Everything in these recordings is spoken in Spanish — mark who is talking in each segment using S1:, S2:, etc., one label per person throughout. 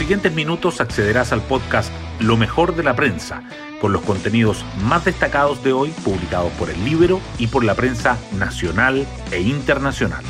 S1: siguientes minutos accederás al podcast Lo mejor de la prensa, con los contenidos más destacados de hoy publicados por el Libro y por la prensa nacional e internacional.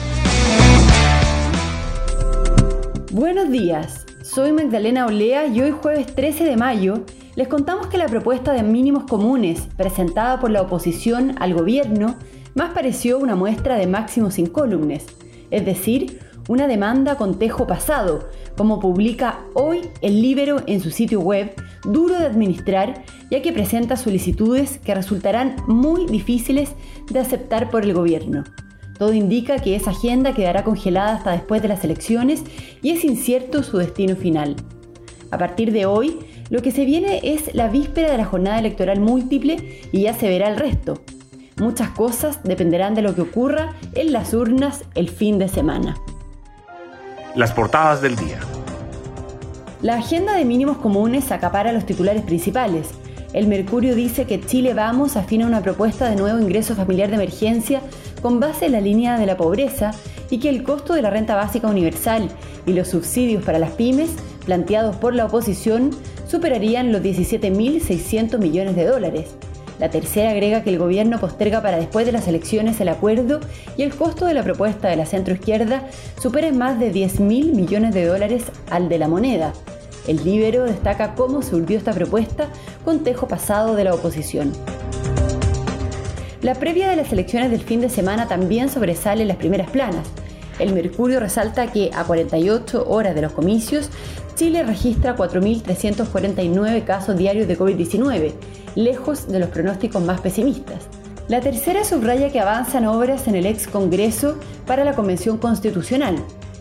S2: Buenos días, soy Magdalena Olea y hoy jueves 13 de mayo les contamos que la propuesta de mínimos comunes presentada por la oposición al gobierno más pareció una muestra de máximos incólumes, es decir, una demanda con tejo pasado, como publica hoy el Libero en su sitio web, duro de administrar, ya que presenta solicitudes que resultarán muy difíciles de aceptar por el gobierno. Todo indica que esa agenda quedará congelada hasta después de las elecciones y es incierto su destino final. A partir de hoy, lo que se viene es la víspera de la jornada electoral múltiple y ya se verá el resto. Muchas cosas dependerán de lo que ocurra en las urnas el fin de semana.
S1: Las portadas del día.
S2: La agenda de mínimos comunes acapara los titulares principales. El Mercurio dice que Chile Vamos afina una propuesta de nuevo ingreso familiar de emergencia con base en la línea de la pobreza y que el costo de la renta básica universal y los subsidios para las pymes planteados por la oposición superarían los 17.600 millones de dólares. La tercera agrega que el gobierno posterga para después de las elecciones el acuerdo y el costo de la propuesta de la centroizquierda supera en más de 10.000 millones de dólares al de la moneda. El Libero destaca cómo surgió esta propuesta con tejo pasado de la oposición. La previa de las elecciones del fin de semana también sobresale en las primeras planas. El Mercurio resalta que a 48 horas de los comicios, Chile registra 4.349 casos diarios de COVID-19, lejos de los pronósticos más pesimistas. La tercera subraya que avanzan obras en el ex Congreso para la Convención Constitucional.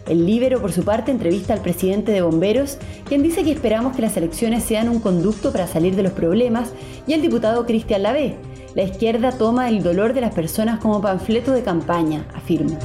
S2: El Libero, por su parte, entrevista al presidente de Bomberos, quien dice que esperamos que las elecciones sean un conducto para salir de los problemas, y el diputado Cristian Lavé, la izquierda toma el dolor de las personas como panfleto de campaña, afirma.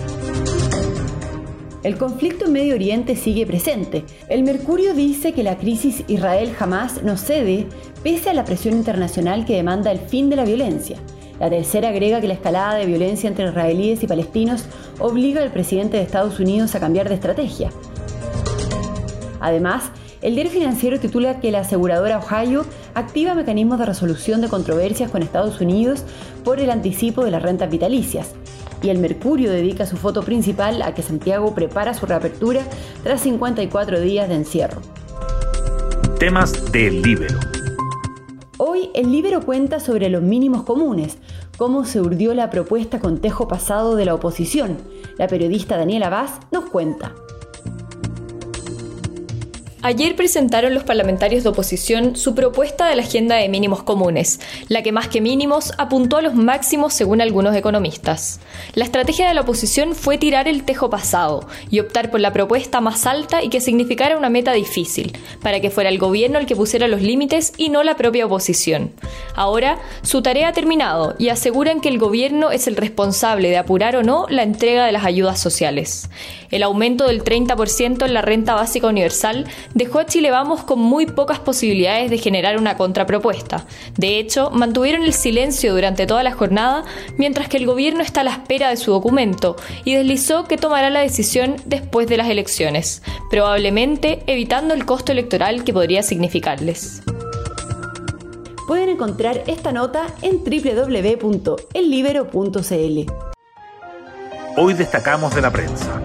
S2: El conflicto en Medio Oriente sigue presente. El Mercurio dice que la crisis Israel jamás no cede pese a la presión internacional que demanda el fin de la violencia. La tercera agrega que la escalada de violencia entre israelíes y palestinos obliga al presidente de Estados Unidos a cambiar de estrategia. Además, el diario financiero titula que la aseguradora Ohio activa mecanismos de resolución de controversias con Estados Unidos por el anticipo de las rentas vitalicias. Y el Mercurio dedica su foto principal a que Santiago prepara su reapertura tras 54 días de encierro.
S1: Temas del Libero.
S2: Hoy el Libero cuenta sobre los mínimos comunes, cómo se urdió la propuesta con tejo pasado de la oposición. La periodista Daniela Vaz nos cuenta.
S3: Ayer presentaron los parlamentarios de oposición su propuesta de la agenda de mínimos comunes, la que más que mínimos apuntó a los máximos según algunos economistas. La estrategia de la oposición fue tirar el tejo pasado y optar por la propuesta más alta y que significara una meta difícil, para que fuera el gobierno el que pusiera los límites y no la propia oposición. Ahora, su tarea ha terminado y aseguran que el gobierno es el responsable de apurar o no la entrega de las ayudas sociales. El aumento del 30% en la renta básica universal dejó a Chile Vamos con muy pocas posibilidades de generar una contrapropuesta. De hecho, mantuvieron el silencio durante toda la jornada, mientras que el gobierno está a la espera de su documento y deslizó que tomará la decisión después de las elecciones, probablemente evitando el costo electoral que podría significarles.
S2: Pueden encontrar esta nota en www.ellibero.cl.
S1: Hoy destacamos de la prensa.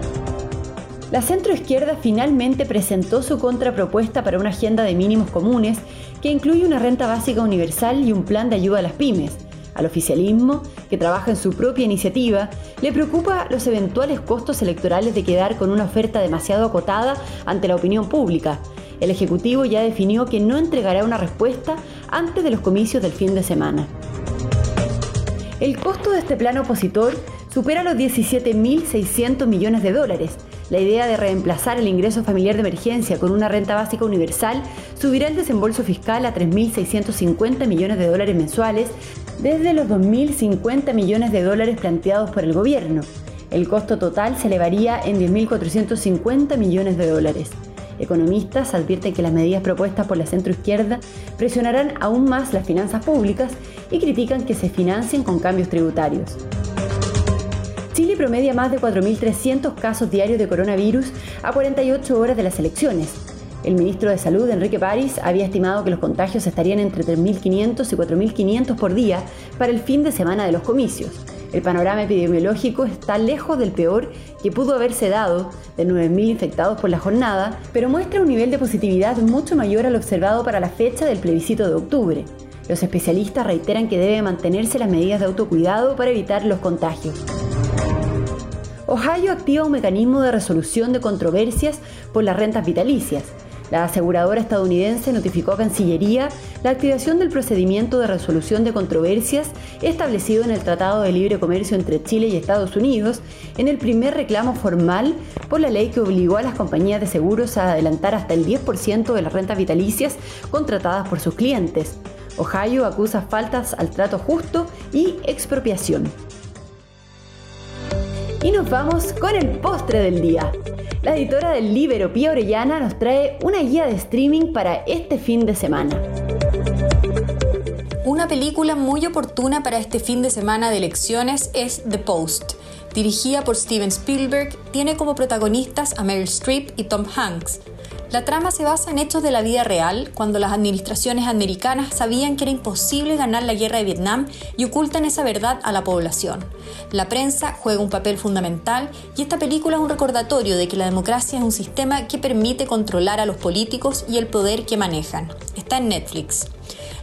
S2: La centroizquierda finalmente presentó su contrapropuesta para una agenda de mínimos comunes que incluye una renta básica universal y un plan de ayuda a las pymes. Al oficialismo, que trabaja en su propia iniciativa, le preocupa los eventuales costos electorales de quedar con una oferta demasiado acotada ante la opinión pública. El Ejecutivo ya definió que no entregará una respuesta antes de los comicios del fin de semana. El costo de este plan opositor supera los 17.600 millones de dólares, la idea de reemplazar el ingreso familiar de emergencia con una renta básica universal subirá el desembolso fiscal a 3.650 millones de dólares mensuales desde los 2.050 millones de dólares planteados por el gobierno. El costo total se elevaría en 10.450 millones de dólares. Economistas advierten que las medidas propuestas por la centroizquierda presionarán aún más las finanzas públicas y critican que se financien con cambios tributarios. Chile promedia más de 4.300 casos diarios de coronavirus a 48 horas de las elecciones. El ministro de Salud, Enrique París, había estimado que los contagios estarían entre 3.500 y 4.500 por día para el fin de semana de los comicios. El panorama epidemiológico está lejos del peor que pudo haberse dado, de 9.000 infectados por la jornada, pero muestra un nivel de positividad mucho mayor al observado para la fecha del plebiscito de octubre. Los especialistas reiteran que deben mantenerse las medidas de autocuidado para evitar los contagios. Ohio activa un mecanismo de resolución de controversias por las rentas vitalicias. La aseguradora estadounidense notificó a Cancillería la activación del procedimiento de resolución de controversias establecido en el Tratado de Libre Comercio entre Chile y Estados Unidos en el primer reclamo formal por la ley que obligó a las compañías de seguros a adelantar hasta el 10% de las rentas vitalicias contratadas por sus clientes. Ohio acusa faltas al trato justo y expropiación. Y nos vamos con el postre del día. La editora del Libero, Pía Orellana, nos trae una guía de streaming para este fin de semana.
S4: Una película muy oportuna para este fin de semana de elecciones es The Post. Dirigida por Steven Spielberg, tiene como protagonistas a Meryl Streep y Tom Hanks. La trama se basa en hechos de la vida real, cuando las administraciones americanas sabían que era imposible ganar la guerra de Vietnam y ocultan esa verdad a la población. La prensa juega un papel fundamental y esta película es un recordatorio de que la democracia es un sistema que permite controlar a los políticos y el poder que manejan. Está en Netflix.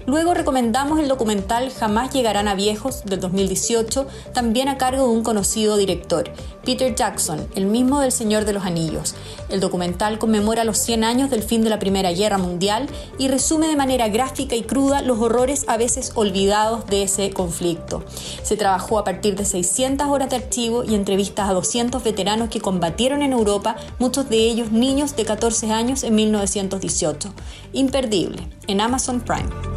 S4: Luego recomendamos el documental Jamás llegarán a viejos del 2018, también a cargo de un conocido director, Peter Jackson, el mismo del Señor de los Anillos. El documental conmemora los 100 años del fin de la Primera Guerra Mundial y resume de manera gráfica y cruda los horrores a veces olvidados de ese conflicto. Se trabajó a partir de 600 horas de archivo y entrevistas a 200 veteranos que combatieron en Europa, muchos de ellos niños de 14 años en 1918. Imperdible, en Amazon Prime.